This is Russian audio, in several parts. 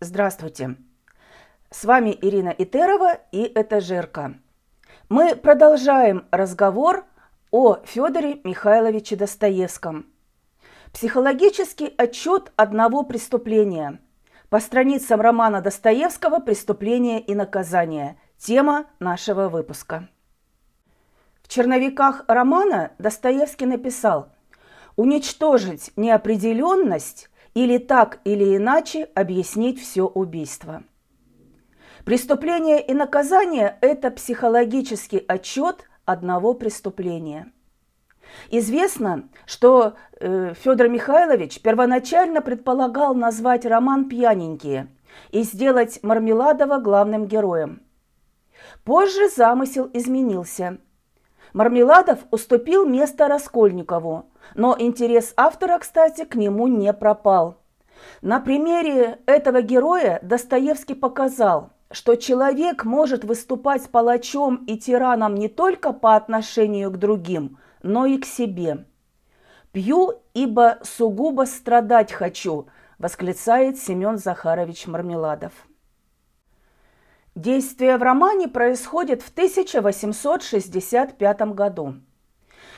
Здравствуйте. С вами Ирина Итерова и это Жерка. Мы продолжаем разговор о Федоре Михайловиче Достоевском. Психологический отчет одного преступления. По страницам романа Достоевского «Преступление и наказание». Тема нашего выпуска. В черновиках романа Достоевский написал «Уничтожить неопределенность или так или иначе объяснить все убийство». Преступление и наказание – это психологический отчет одного преступления. Известно, что э, Федор Михайлович первоначально предполагал назвать роман «Пьяненькие» и сделать Мармеладова главным героем. Позже замысел изменился. Мармеладов уступил место Раскольникову, но интерес автора, кстати, к нему не пропал. На примере этого героя Достоевский показал – что человек может выступать палачом и тираном не только по отношению к другим, но и к себе. «Пью, ибо сугубо страдать хочу», – восклицает Семен Захарович Мармеладов. Действие в романе происходит в 1865 году.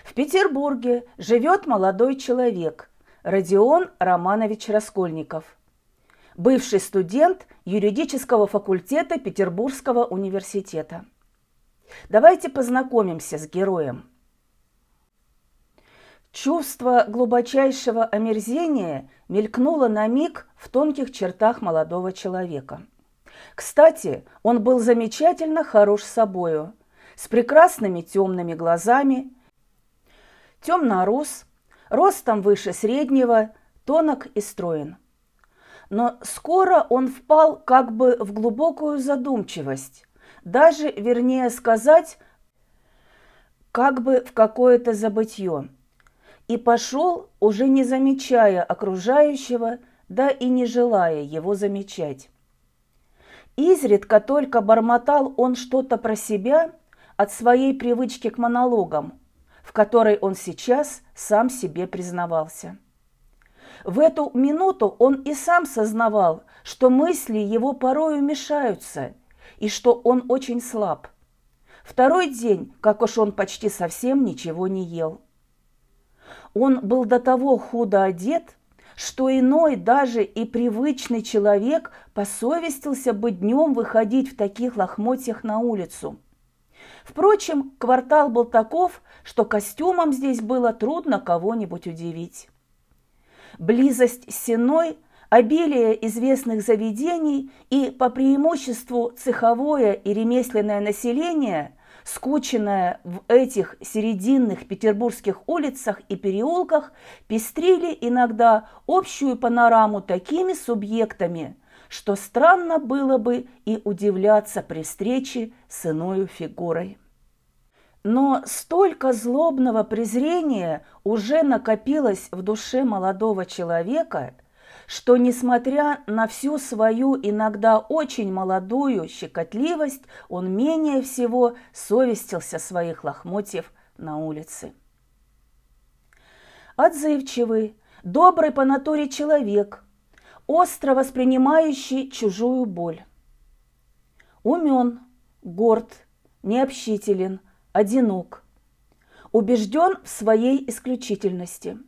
В Петербурге живет молодой человек Родион Романович Раскольников – бывший студент юридического факультета Петербургского университета. Давайте познакомимся с героем. Чувство глубочайшего омерзения мелькнуло на миг в тонких чертах молодого человека. Кстати, он был замечательно хорош собою, с прекрасными темными глазами, темно-рус, ростом выше среднего, тонок и строен – но скоро он впал как бы в глубокую задумчивость, даже, вернее сказать, как бы в какое-то забытье, и пошел, уже не замечая окружающего, да и не желая его замечать. Изредка только бормотал он что-то про себя от своей привычки к монологам, в которой он сейчас сам себе признавался. В эту минуту он и сам сознавал, что мысли его порою мешаются, и что он очень слаб. Второй день, как уж он почти совсем ничего не ел. Он был до того худо одет, что иной, даже и привычный человек посовестился бы днем выходить в таких лохмотьях на улицу. Впрочем, квартал был таков, что костюмом здесь было трудно кого-нибудь удивить близость с Сеной, обилие известных заведений и по преимуществу цеховое и ремесленное население, скученное в этих серединных петербургских улицах и переулках, пестрили иногда общую панораму такими субъектами, что странно было бы и удивляться при встрече с иною фигурой. Но столько злобного презрения уже накопилось в душе молодого человека, что, несмотря на всю свою иногда очень молодую щекотливость, он менее всего совестился своих лохмотьев на улице. Отзывчивый, добрый по натуре человек, остро воспринимающий чужую боль. Умен, горд, необщителен – одинок, убежден в своей исключительности.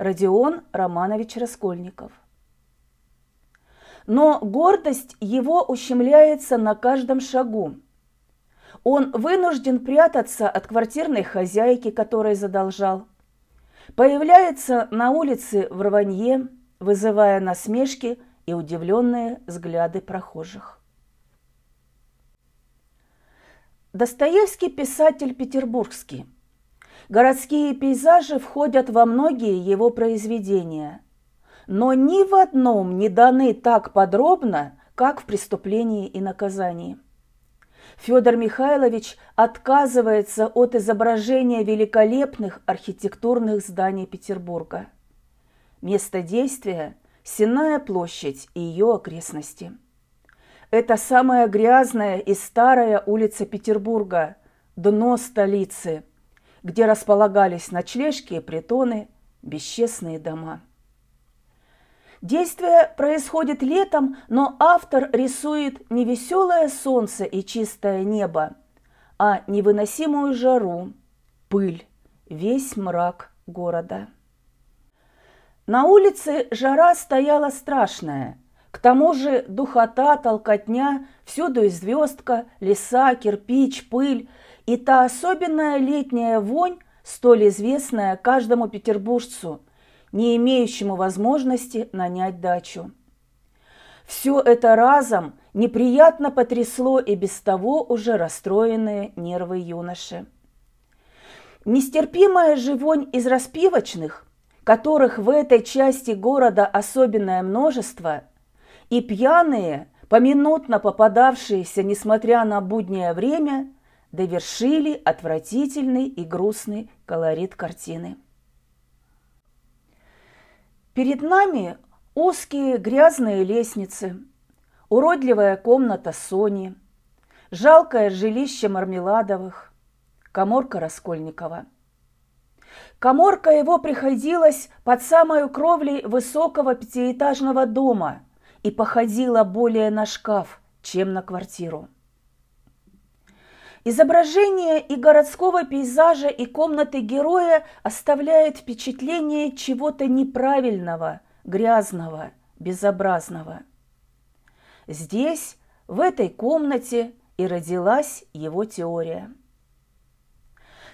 Родион Романович Раскольников. Но гордость его ущемляется на каждом шагу. Он вынужден прятаться от квартирной хозяйки, которой задолжал. Появляется на улице в рванье, вызывая насмешки и удивленные взгляды прохожих. Достоевский писатель петербургский. Городские пейзажи входят во многие его произведения, но ни в одном не даны так подробно, как в «Преступлении и наказании». Федор Михайлович отказывается от изображения великолепных архитектурных зданий Петербурга. Место действия – Сенная площадь и ее окрестности – это самая грязная и старая улица Петербурга, дно столицы, где располагались ночлежки и притоны, бесчестные дома. Действие происходит летом, но автор рисует не веселое солнце и чистое небо, а невыносимую жару, пыль, весь мрак города. На улице жара стояла страшная. К тому же духота, толкотня, всюду и звездка, леса, кирпич, пыль и та особенная летняя вонь, столь известная каждому петербуржцу – не имеющему возможности нанять дачу. Все это разом неприятно потрясло и без того уже расстроенные нервы юноши. Нестерпимая же вонь из распивочных, которых в этой части города особенное множество, и пьяные, поминутно попадавшиеся, несмотря на буднее время, довершили отвратительный и грустный колорит картины. Перед нами узкие грязные лестницы, уродливая комната Сони, жалкое жилище Мармеладовых, коморка Раскольникова. Коморка его приходилась под самую кровлей высокого пятиэтажного дома и походила более на шкаф, чем на квартиру. Изображение и городского пейзажа, и комнаты героя оставляет впечатление чего-то неправильного, грязного, безобразного. Здесь, в этой комнате, и родилась его теория.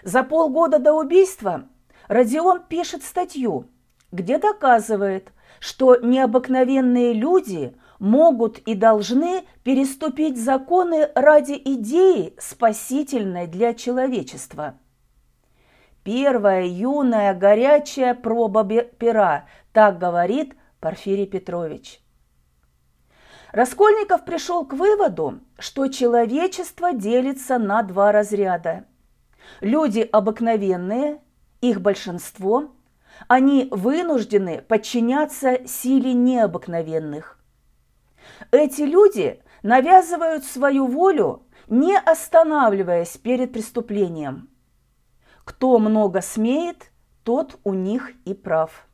За полгода до убийства Родион пишет статью, где доказывает, что необыкновенные люди могут и должны переступить законы ради идеи, спасительной для человечества. Первая юная горячая проба пера, так говорит Порфирий Петрович. Раскольников пришел к выводу, что человечество делится на два разряда. Люди обыкновенные, их большинство, они вынуждены подчиняться силе необыкновенных. Эти люди навязывают свою волю, не останавливаясь перед преступлением. Кто много смеет, тот у них и прав.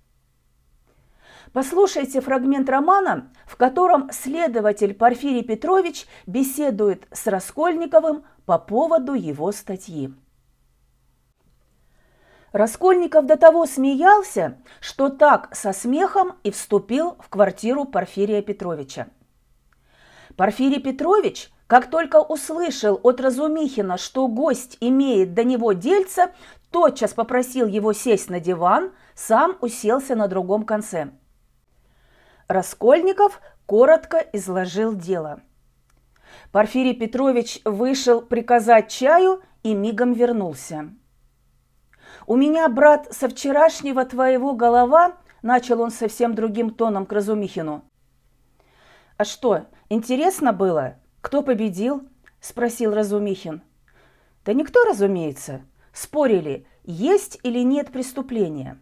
Послушайте фрагмент романа, в котором следователь Порфирий Петрович беседует с Раскольниковым по поводу его статьи. Раскольников до того смеялся, что так со смехом и вступил в квартиру Порфирия Петровича. Порфирий Петрович, как только услышал от Разумихина, что гость имеет до него дельца, тотчас попросил его сесть на диван, сам уселся на другом конце. Раскольников коротко изложил дело. Порфирий Петрович вышел приказать чаю и мигом вернулся. «У меня, брат, со вчерашнего твоего голова», – начал он совсем другим тоном к Разумихину. «А что, интересно было? Кто победил?» – спросил Разумихин. «Да никто, разумеется. Спорили, есть или нет преступления.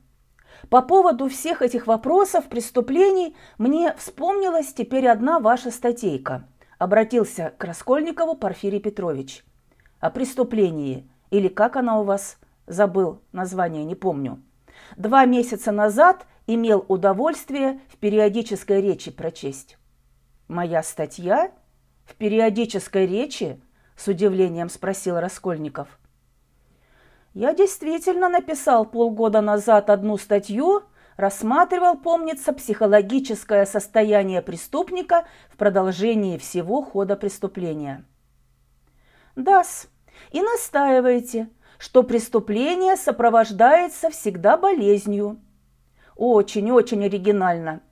По поводу всех этих вопросов, преступлений, мне вспомнилась теперь одна ваша статейка. Обратился к Раскольникову Порфирий Петрович. О преступлении, или как она у вас, забыл название, не помню. Два месяца назад имел удовольствие в периодической речи прочесть. «Моя статья? В периодической речи?» – с удивлением спросил Раскольников. «Я действительно написал полгода назад одну статью, рассматривал, помнится, психологическое состояние преступника в продолжении всего хода преступления». «Да-с, и настаиваете, что преступление сопровождается всегда болезнью». Очень-очень оригинально –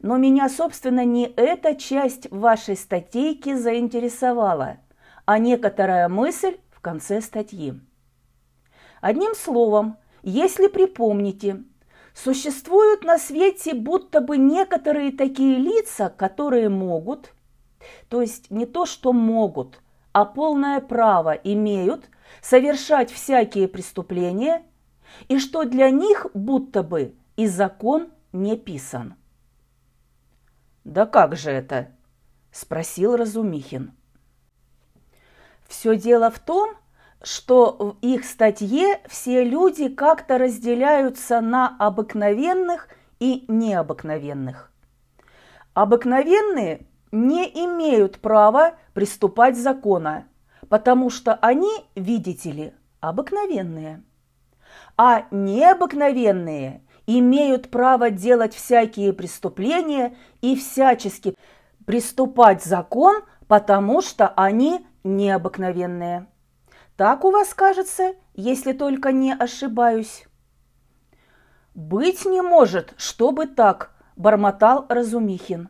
но меня, собственно, не эта часть вашей статейки заинтересовала, а некоторая мысль в конце статьи. Одним словом, если припомните, существуют на свете будто бы некоторые такие лица, которые могут, то есть не то, что могут, а полное право имеют совершать всякие преступления, и что для них будто бы и закон не писан. «Да как же это?» – спросил Разумихин. Все дело в том, что в их статье все люди как-то разделяются на обыкновенных и необыкновенных. Обыкновенные не имеют права приступать закона, потому что они, видите ли, обыкновенные. А необыкновенные имеют право делать всякие преступления и всячески приступать закон, потому что они необыкновенные. Так у вас кажется, если только не ошибаюсь. «Быть не может, чтобы так», – бормотал Разумихин.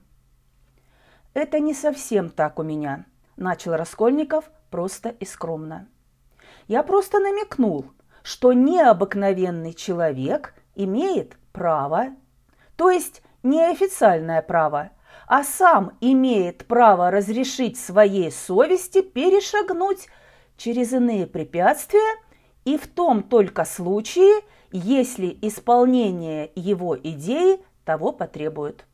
«Это не совсем так у меня», – начал Раскольников просто и скромно. «Я просто намекнул, что необыкновенный человек имеет право, то есть неофициальное право, а сам имеет право разрешить своей совести перешагнуть через иные препятствия и в том только случае, если исполнение его идеи того потребует.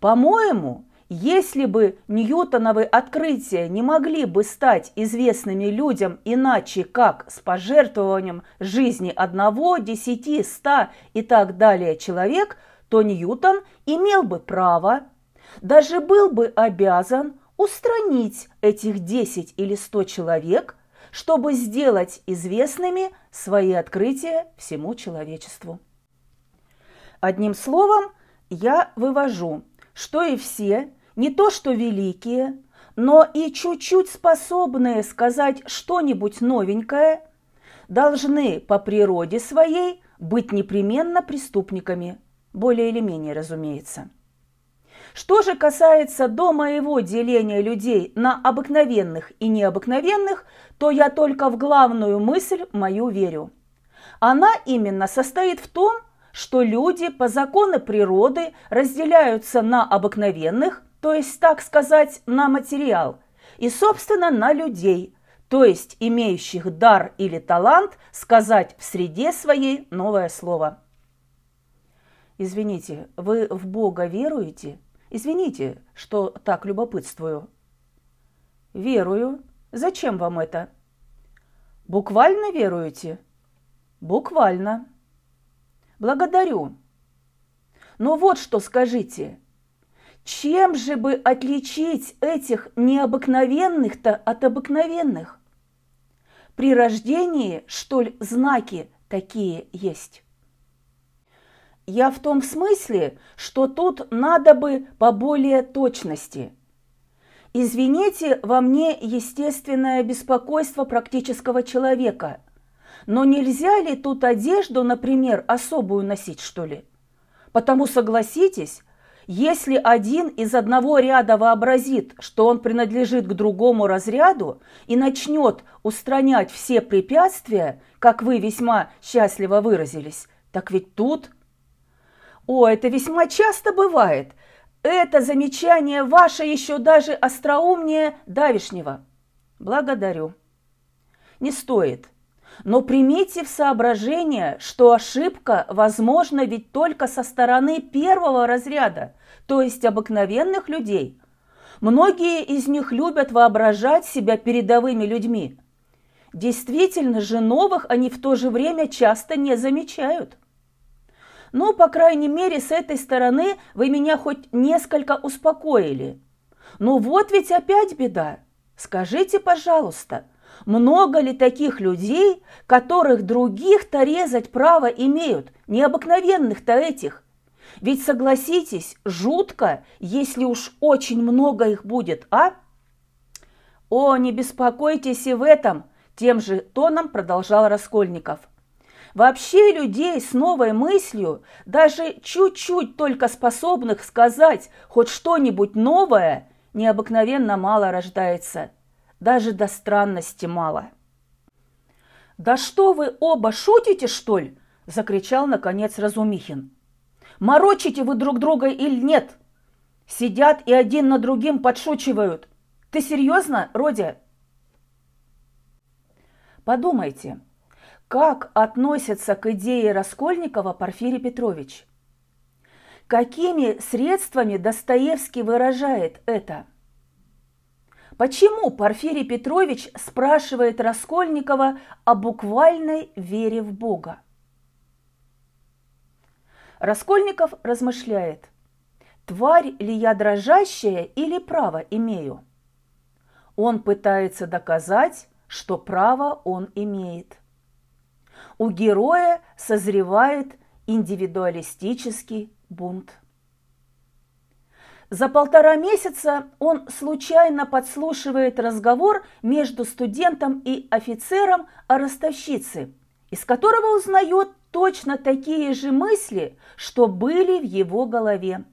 По-моему, если бы Ньютоновы открытия не могли бы стать известными людям иначе, как с пожертвованием жизни одного, десяти, ста и так далее человек, то Ньютон имел бы право, даже был бы обязан устранить этих десять или сто человек, чтобы сделать известными свои открытия всему человечеству. Одним словом, я вывожу, что и все, не то что великие, но и чуть-чуть способные сказать что-нибудь новенькое, должны по природе своей быть непременно преступниками, более или менее, разумеется. Что же касается до моего деления людей на обыкновенных и необыкновенных, то я только в главную мысль мою верю. Она именно состоит в том, что люди по закону природы разделяются на обыкновенных, то есть, так сказать, на материал, и, собственно, на людей, то есть имеющих дар или талант сказать в среде своей новое слово. Извините, вы в Бога веруете? Извините, что так любопытствую. Верую. Зачем вам это? Буквально веруете? Буквально. Благодарю. Но вот что скажите. Чем же бы отличить этих необыкновенных-то от обыкновенных? При рождении, что ли, знаки такие есть? Я в том смысле, что тут надо бы по более точности. Извините во мне естественное беспокойство практического человека – но нельзя ли тут одежду, например, особую носить, что ли? Потому согласитесь, если один из одного ряда вообразит, что он принадлежит к другому разряду и начнет устранять все препятствия, как вы весьма счастливо выразились, так ведь тут... О, это весьма часто бывает. Это замечание ваше еще даже остроумнее давишнего. Благодарю. Не стоит. Но примите в соображение, что ошибка возможна ведь только со стороны первого разряда, то есть обыкновенных людей. Многие из них любят воображать себя передовыми людьми. Действительно же новых они в то же время часто не замечают. Ну, по крайней мере, с этой стороны вы меня хоть несколько успокоили. Но вот ведь опять беда. Скажите, пожалуйста, много ли таких людей, которых других-то резать право имеют, необыкновенных-то этих? Ведь согласитесь, жутко, если уж очень много их будет, а? О, не беспокойтесь и в этом, тем же тоном продолжал Раскольников. Вообще людей с новой мыслью, даже чуть-чуть только способных сказать хоть что-нибудь новое, необыкновенно мало рождается – даже до странности мало. «Да что вы оба шутите, что ли?» – закричал, наконец, Разумихин. «Морочите вы друг друга или нет? Сидят и один на другим подшучивают. Ты серьезно, Родя?» Подумайте, как относится к идее Раскольникова Порфирий Петрович? Какими средствами Достоевский выражает это – Почему Порфирий Петрович спрашивает Раскольникова о буквальной вере в Бога? Раскольников размышляет. тварь ли я дрожащая или право имею? Он пытается доказать, что право он имеет. У героя созревает индивидуалистический бунт. За полтора месяца он случайно подслушивает разговор между студентом и офицером о ростовщице, из которого узнает точно такие же мысли, что были в его голове.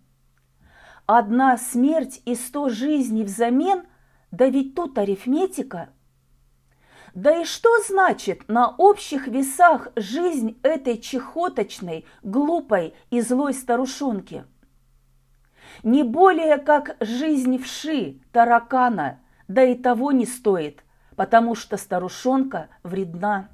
Одна смерть и сто жизней взамен, да ведь тут арифметика. Да и что значит на общих весах жизнь этой чехоточной, глупой и злой старушонки? Не более как жизнь вши, таракана, да и того не стоит, потому что старушонка вредна.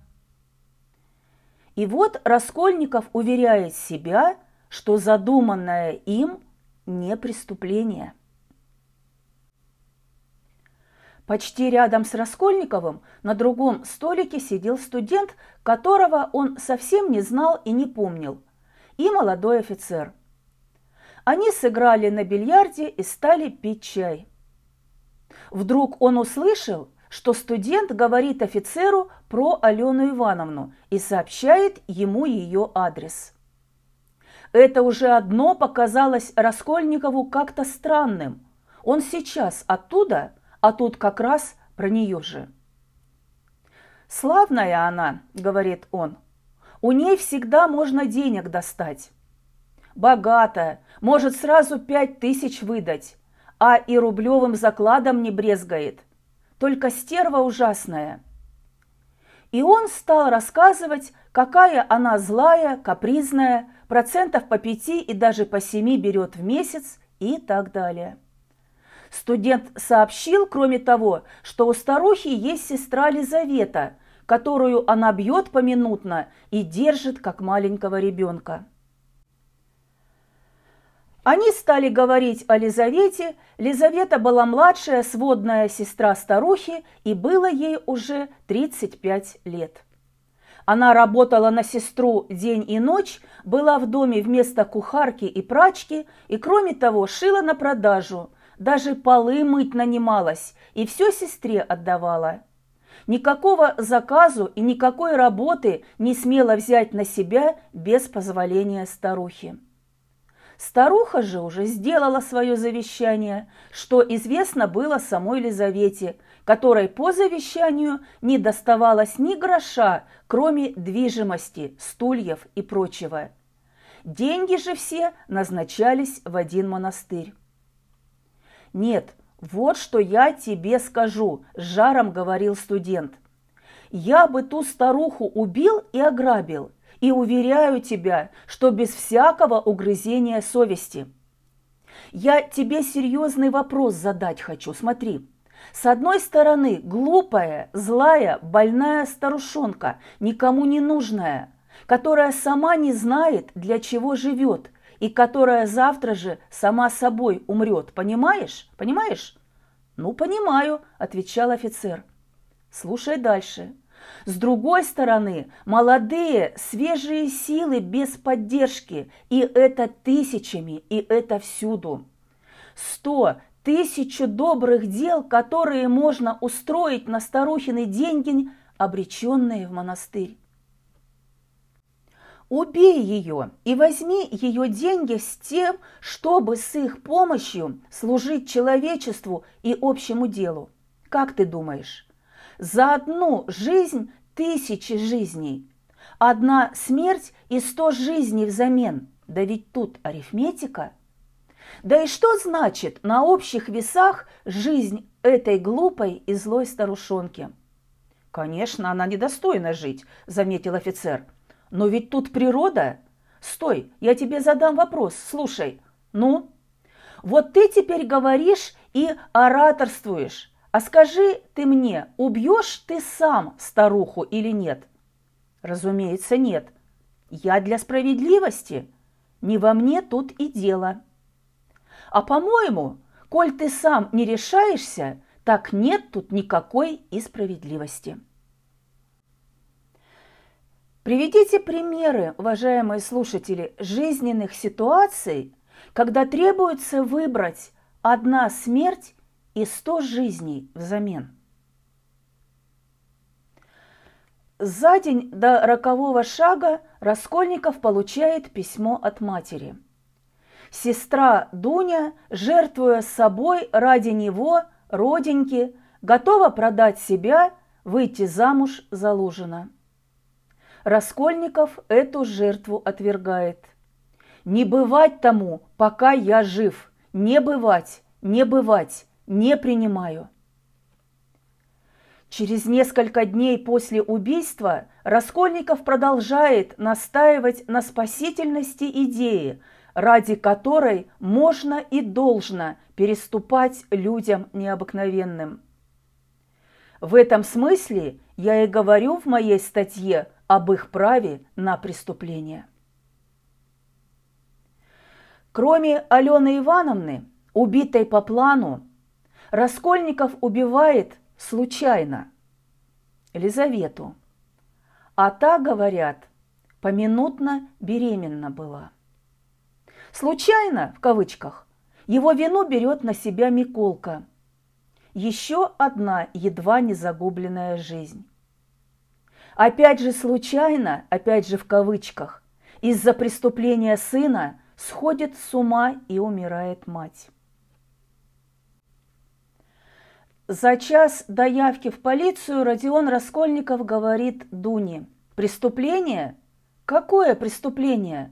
И вот Раскольников уверяет себя, что задуманное им не преступление. Почти рядом с Раскольниковым на другом столике сидел студент, которого он совсем не знал и не помнил, и молодой офицер. Они сыграли на бильярде и стали пить чай. Вдруг он услышал, что студент говорит офицеру про Алену Ивановну и сообщает ему ее адрес. Это уже одно показалось Раскольникову как-то странным. Он сейчас оттуда, а тут как раз про нее же. «Славная она», — говорит он, — «у ней всегда можно денег достать. Богатая, может сразу пять тысяч выдать, а и рублевым закладом не брезгает только стерва ужасная. И он стал рассказывать, какая она злая, капризная, процентов по пяти и даже по семи берет в месяц и так далее. Студент сообщил, кроме того, что у старухи есть сестра Лизавета, которую она бьет поминутно и держит, как маленького ребенка. Они стали говорить о Лизавете. Лизавета была младшая сводная сестра старухи, и было ей уже 35 лет. Она работала на сестру день и ночь, была в доме вместо кухарки и прачки, и, кроме того, шила на продажу, даже полы мыть нанималась, и все сестре отдавала. Никакого заказу и никакой работы не смела взять на себя без позволения старухи. Старуха же уже сделала свое завещание, что известно было самой Лизавете, которой по завещанию не доставалось ни гроша, кроме движимости, стульев и прочего. Деньги же все назначались в один монастырь. «Нет, вот что я тебе скажу», – жаром говорил студент. «Я бы ту старуху убил и ограбил, и уверяю тебя, что без всякого угрызения совести. Я тебе серьезный вопрос задать хочу, смотри. С одной стороны, глупая, злая, больная старушонка, никому не нужная, которая сама не знает, для чего живет, и которая завтра же сама собой умрет, понимаешь? Понимаешь? Ну, понимаю, отвечал офицер. Слушай дальше. С другой стороны, молодые, свежие силы без поддержки, и это тысячами, и это всюду. Сто, тысячу добрых дел, которые можно устроить на старухины деньги, обреченные в монастырь. Убей ее и возьми ее деньги с тем, чтобы с их помощью служить человечеству и общему делу. Как ты думаешь? За одну жизнь тысячи жизней. Одна смерть и сто жизней взамен. Да ведь тут арифметика. Да и что значит на общих весах жизнь этой глупой и злой старушонки? Конечно, она недостойна жить, заметил офицер. Но ведь тут природа. Стой, я тебе задам вопрос, слушай. Ну? Вот ты теперь говоришь и ораторствуешь. А скажи ты мне, убьешь ты сам старуху или нет? Разумеется, нет. Я для справедливости. Не во мне тут и дело. А по-моему, коль ты сам не решаешься, так нет тут никакой и справедливости. Приведите примеры, уважаемые слушатели, жизненных ситуаций, когда требуется выбрать одна смерть и сто жизней взамен. За день до рокового шага Раскольников получает письмо от матери. Сестра Дуня, жертвуя собой ради него, роденьки, готова продать себя, выйти замуж за Лужина. Раскольников эту жертву отвергает. «Не бывать тому, пока я жив, не бывать, не бывать, не принимаю». Через несколько дней после убийства Раскольников продолжает настаивать на спасительности идеи, ради которой можно и должно переступать людям необыкновенным. В этом смысле я и говорю в моей статье об их праве на преступление. Кроме Алены Ивановны, убитой по плану, Раскольников убивает случайно Елизавету. А та, говорят, поминутно беременна была. Случайно, в кавычках, его вину берет на себя Миколка. Еще одна едва не загубленная жизнь. Опять же случайно, опять же в кавычках, из-за преступления сына сходит с ума и умирает мать. За час до явки в полицию Родион Раскольников говорит Дуне. «Преступление? Какое преступление?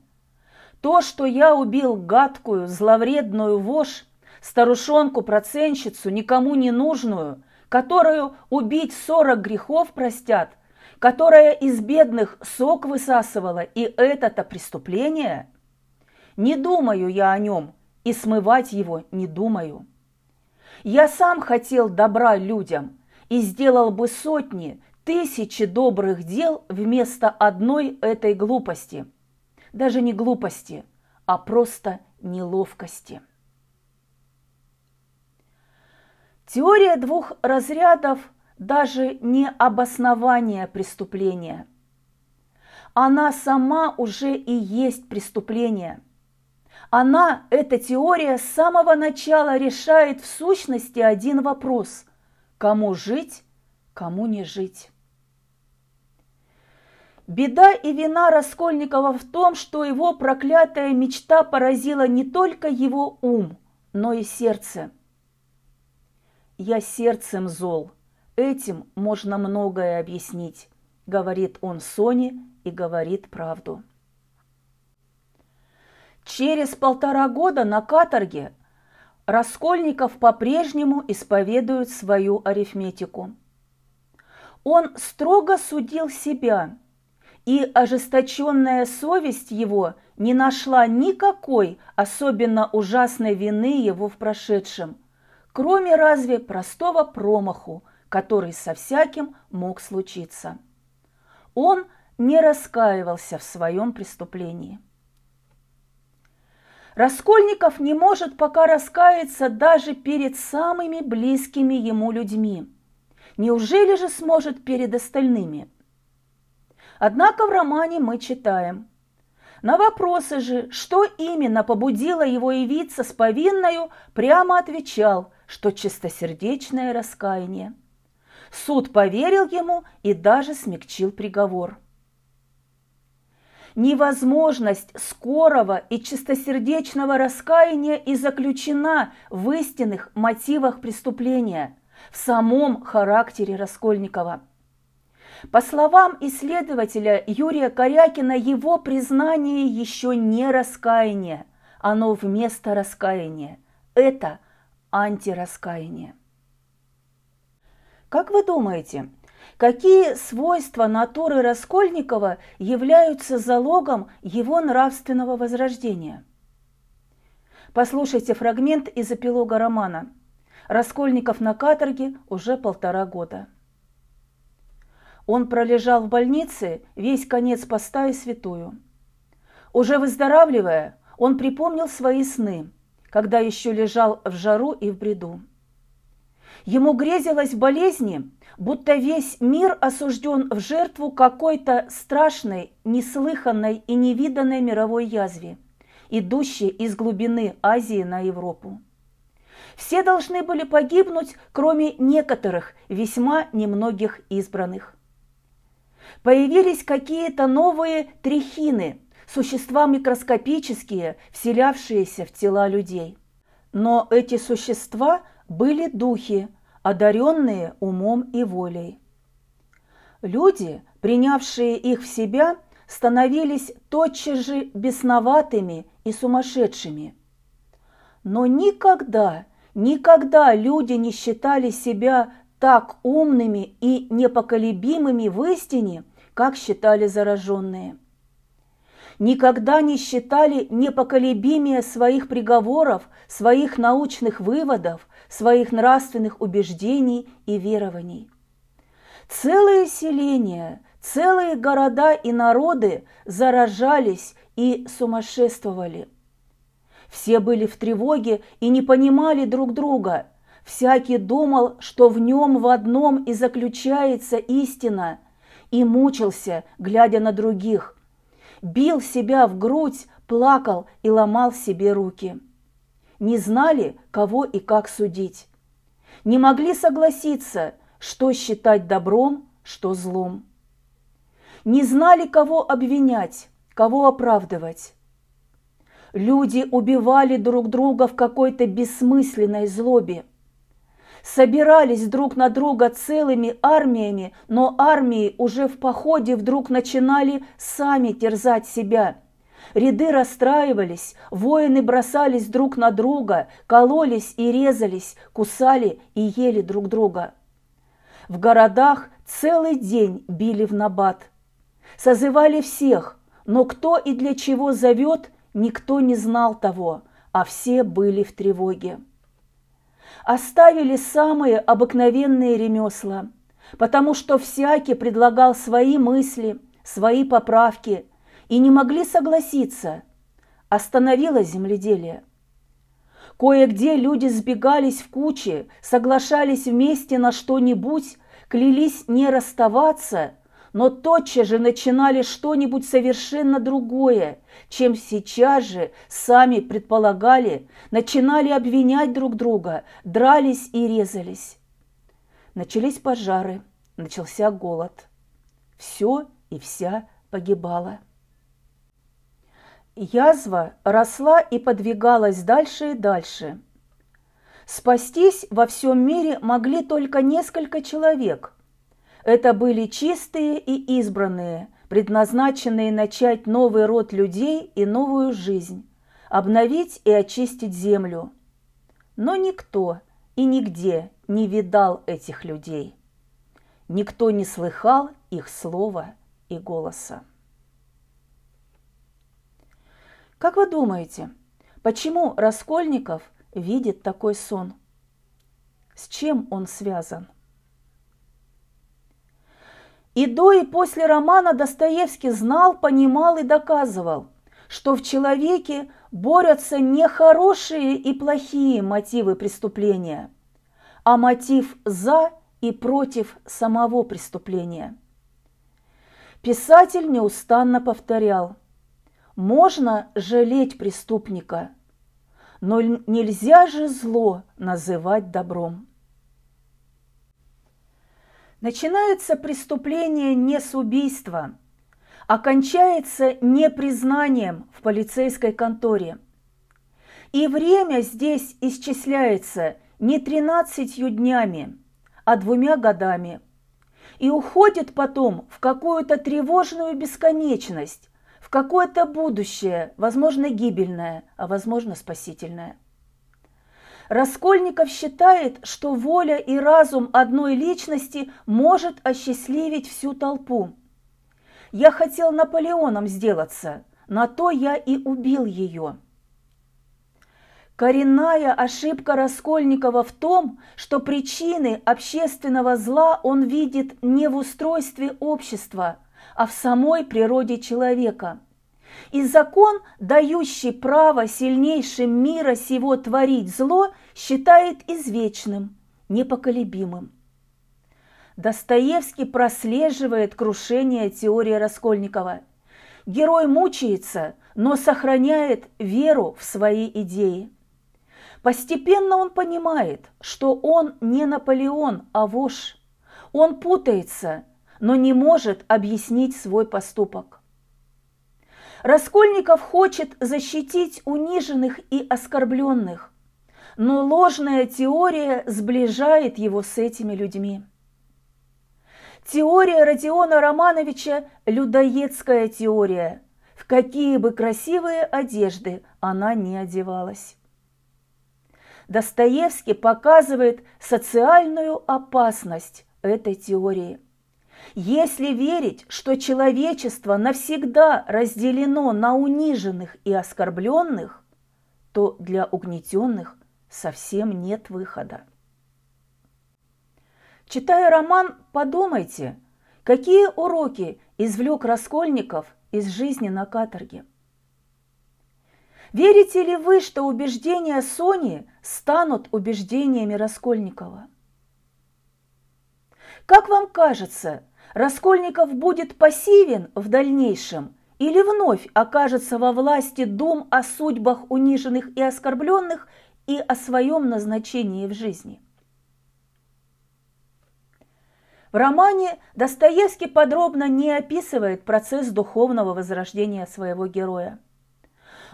То, что я убил гадкую, зловредную вошь, старушонку-проценщицу, никому не нужную, которую убить сорок грехов простят, которая из бедных сок высасывала, и это-то преступление? Не думаю я о нем, и смывать его не думаю». Я сам хотел добра людям и сделал бы сотни, тысячи добрых дел вместо одной этой глупости. Даже не глупости, а просто неловкости. Теория двух разрядов даже не обоснование преступления. Она сама уже и есть преступление – она, эта теория, с самого начала решает в сущности один вопрос – кому жить, кому не жить. Беда и вина Раскольникова в том, что его проклятая мечта поразила не только его ум, но и сердце. «Я сердцем зол, этим можно многое объяснить», – говорит он Соне и говорит правду. Через полтора года на каторге Раскольников по-прежнему исповедует свою арифметику. Он строго судил себя, и ожесточенная совесть его не нашла никакой особенно ужасной вины его в прошедшем, кроме разве простого промаху, который со всяким мог случиться. Он не раскаивался в своем преступлении. Раскольников не может пока раскаяться даже перед самыми близкими ему людьми. Неужели же сможет перед остальными? Однако в романе мы читаем. На вопросы же, что именно побудило его явиться с повинною, прямо отвечал, что чистосердечное раскаяние. Суд поверил ему и даже смягчил приговор – Невозможность скорого и чистосердечного раскаяния и заключена в истинных мотивах преступления, в самом характере Раскольникова. По словам исследователя Юрия Корякина, его признание еще не раскаяние, оно вместо раскаяния. Это антираскаяние. Как вы думаете, Какие свойства натуры Раскольникова являются залогом его нравственного возрождения? Послушайте фрагмент из эпилога романа. Раскольников на каторге уже полтора года. Он пролежал в больнице весь конец поста и святую. Уже выздоравливая, он припомнил свои сны, когда еще лежал в жару и в бреду. Ему грезилось в болезни, будто весь мир осужден в жертву какой-то страшной, неслыханной и невиданной мировой язве. идущие из глубины Азии на Европу. Все должны были погибнуть, кроме некоторых, весьма немногих избранных. Появились какие-то новые трихины, существа микроскопические, вселявшиеся в тела людей. Но эти существа были духи, одаренные умом и волей. Люди, принявшие их в себя, становились тотчас же бесноватыми и сумасшедшими. Но никогда, никогда люди не считали себя так умными и непоколебимыми в истине, как считали зараженные. Никогда не считали непоколебимее своих приговоров, своих научных выводов, своих нравственных убеждений и верований. Целые селения, целые города и народы заражались и сумасшествовали. Все были в тревоге и не понимали друг друга. Всякий думал, что в нем в одном и заключается истина, и мучился, глядя на других. Бил себя в грудь, плакал и ломал себе руки. Не знали, кого и как судить. Не могли согласиться, что считать добром, что злом. Не знали, кого обвинять, кого оправдывать. Люди убивали друг друга в какой-то бессмысленной злобе. Собирались друг на друга целыми армиями, но армии уже в походе вдруг начинали сами терзать себя. Ряды расстраивались, воины бросались друг на друга, кололись и резались, кусали и ели друг друга. В городах целый день били в набат. Созывали всех, но кто и для чего зовет, Никто не знал того, а все были в тревоге. Оставили самые обыкновенные ремесла, потому что всякий предлагал свои мысли, свои поправки, и не могли согласиться. Остановилось земледелие. Кое-где люди сбегались в кучи, соглашались вместе на что-нибудь, клялись не расставаться – но тотчас же начинали что-нибудь совершенно другое, чем сейчас же сами предполагали, начинали обвинять друг друга, дрались и резались. Начались пожары, начался голод. Все и вся погибала. Язва росла и подвигалась дальше и дальше. Спастись во всем мире могли только несколько человек – это были чистые и избранные, предназначенные начать новый род людей и новую жизнь, обновить и очистить землю. Но никто и нигде не видал этих людей. Никто не слыхал их слова и голоса. Как вы думаете, почему Раскольников видит такой сон? С чем он связан? И до и после романа Достоевский знал, понимал и доказывал, что в человеке борются не хорошие и плохие мотивы преступления, а мотив «за» и против самого преступления. Писатель неустанно повторял, можно жалеть преступника, но нельзя же зло называть добром. Начинается преступление не с убийства, а кончается непризнанием в полицейской конторе. И время здесь исчисляется не тринадцатью днями, а двумя годами. И уходит потом в какую-то тревожную бесконечность, какое-то будущее, возможно, гибельное, а возможно, спасительное. Раскольников считает, что воля и разум одной личности может осчастливить всю толпу. Я хотел Наполеоном сделаться, на то я и убил ее. Коренная ошибка Раскольникова в том, что причины общественного зла он видит не в устройстве общества, а в самой природе человека – и закон, дающий право сильнейшим мира сего творить зло, считает извечным, непоколебимым. Достоевский прослеживает крушение теории Раскольникова. Герой мучается, но сохраняет веру в свои идеи. Постепенно он понимает, что он не Наполеон, а вождь. Он путается, но не может объяснить свой поступок. Раскольников хочет защитить униженных и оскорбленных, но ложная теория сближает его с этими людьми. Теория Родиона Романовича – людоедская теория, в какие бы красивые одежды она не одевалась. Достоевский показывает социальную опасность этой теории. Если верить, что человечество навсегда разделено на униженных и оскорбленных, то для угнетенных совсем нет выхода. Читая роман, подумайте, какие уроки извлек Раскольников из жизни на каторге. Верите ли вы, что убеждения Сони станут убеждениями Раскольникова? Как вам кажется, Раскольников будет пассивен в дальнейшем или вновь окажется во власти дум о судьбах униженных и оскорбленных и о своем назначении в жизни? В романе Достоевский подробно не описывает процесс духовного возрождения своего героя.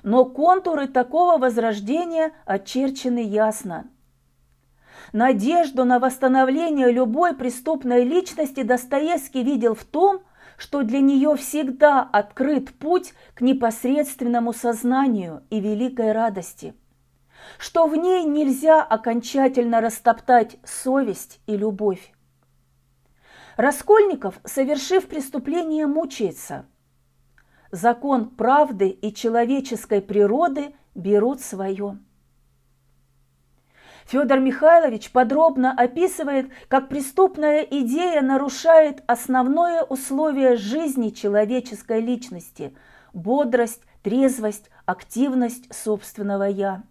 Но контуры такого возрождения очерчены ясно. Надежду на восстановление любой преступной личности Достоевский видел в том, что для нее всегда открыт путь к непосредственному сознанию и великой радости, что в ней нельзя окончательно растоптать совесть и любовь. Раскольников, совершив преступление, мучается. Закон правды и человеческой природы берут свое. Федор Михайлович подробно описывает, как преступная идея нарушает основное условие жизни человеческой личности – бодрость, трезвость, активность собственного «я».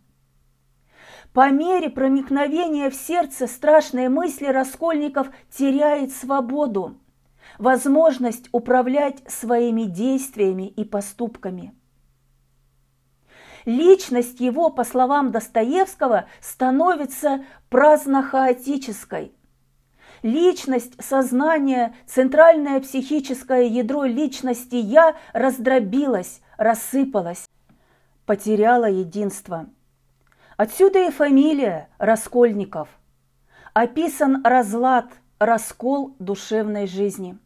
По мере проникновения в сердце страшной мысли Раскольников теряет свободу, возможность управлять своими действиями и поступками. Личность его, по словам Достоевского, становится праздно-хаотической. Личность, сознание, центральное психическое ядро личности «я» раздробилась, рассыпалась, потеряла единство – Отсюда и фамилия Раскольников. Описан разлад, раскол душевной жизни.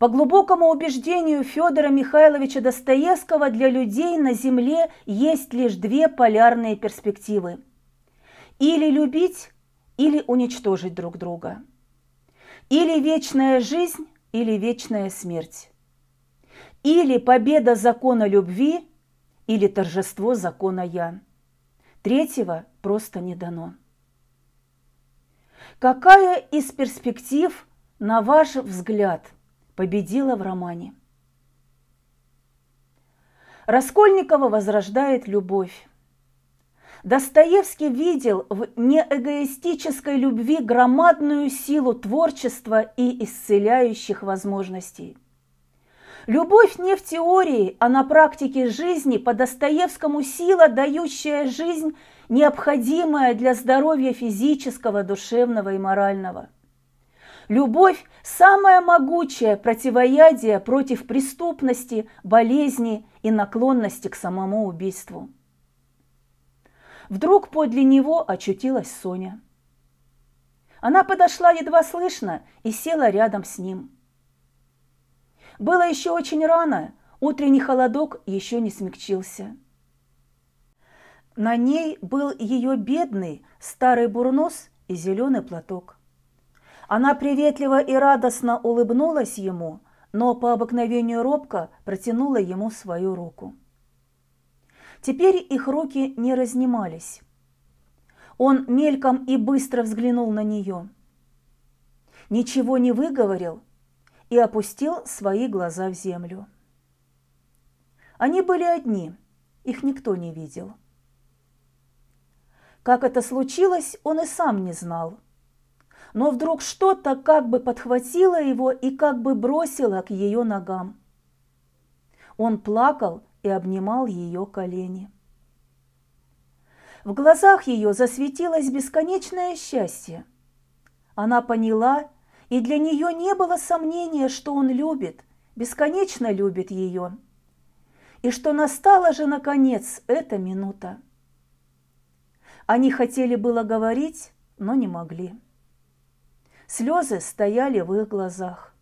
По глубокому убеждению Федора Михайловича Достоевского для людей на Земле есть лишь две полярные перспективы. Или любить, или уничтожить друг друга. Или вечная жизнь, или вечная смерть. Или победа закона любви, или торжество закона «я». Третьего просто не дано. Какая из перспектив, на ваш взгляд, победила в романе? Раскольникова возрождает любовь. Достоевский видел в неэгоистической любви громадную силу творчества и исцеляющих возможностей – Любовь не в теории, а на практике жизни по Достоевскому сила, дающая жизнь, необходимая для здоровья физического, душевного и морального. Любовь – самое могучее противоядие против преступности, болезни и наклонности к самому убийству. Вдруг подле него очутилась Соня. Она подошла едва слышно и села рядом с ним – было еще очень рано, утренний холодок еще не смягчился. На ней был ее бедный старый бурнос и зеленый платок. Она приветливо и радостно улыбнулась ему, но по обыкновению робко протянула ему свою руку. Теперь их руки не разнимались. Он мельком и быстро взглянул на нее. Ничего не выговорил, и опустил свои глаза в землю. Они были одни, их никто не видел. Как это случилось, он и сам не знал. Но вдруг что-то как бы подхватило его и как бы бросило к ее ногам. Он плакал и обнимал ее колени. В глазах ее засветилось бесконечное счастье. Она поняла, и для нее не было сомнения, что он любит, бесконечно любит ее, и что настала же, наконец, эта минута. Они хотели было говорить, но не могли. Слезы стояли в их глазах.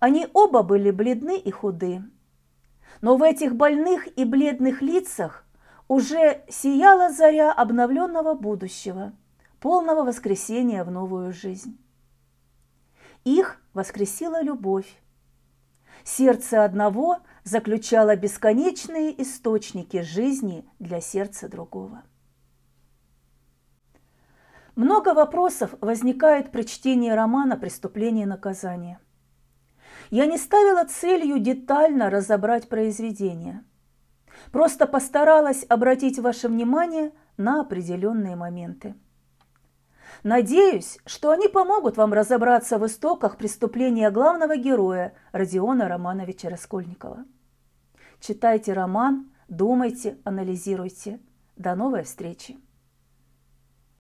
Они оба были бледны и худы. Но в этих больных и бледных лицах уже сияла заря обновленного будущего, полного воскресения в новую жизнь. Их воскресила любовь. Сердце одного заключало бесконечные источники жизни для сердца другого. Много вопросов возникает при чтении романа «Преступление и наказание». Я не ставила целью детально разобрать произведение. Просто постаралась обратить ваше внимание на определенные моменты. Надеюсь, что они помогут вам разобраться в истоках преступления главного героя Родиона Романовича Раскольникова. Читайте роман, думайте, анализируйте. До новой встречи!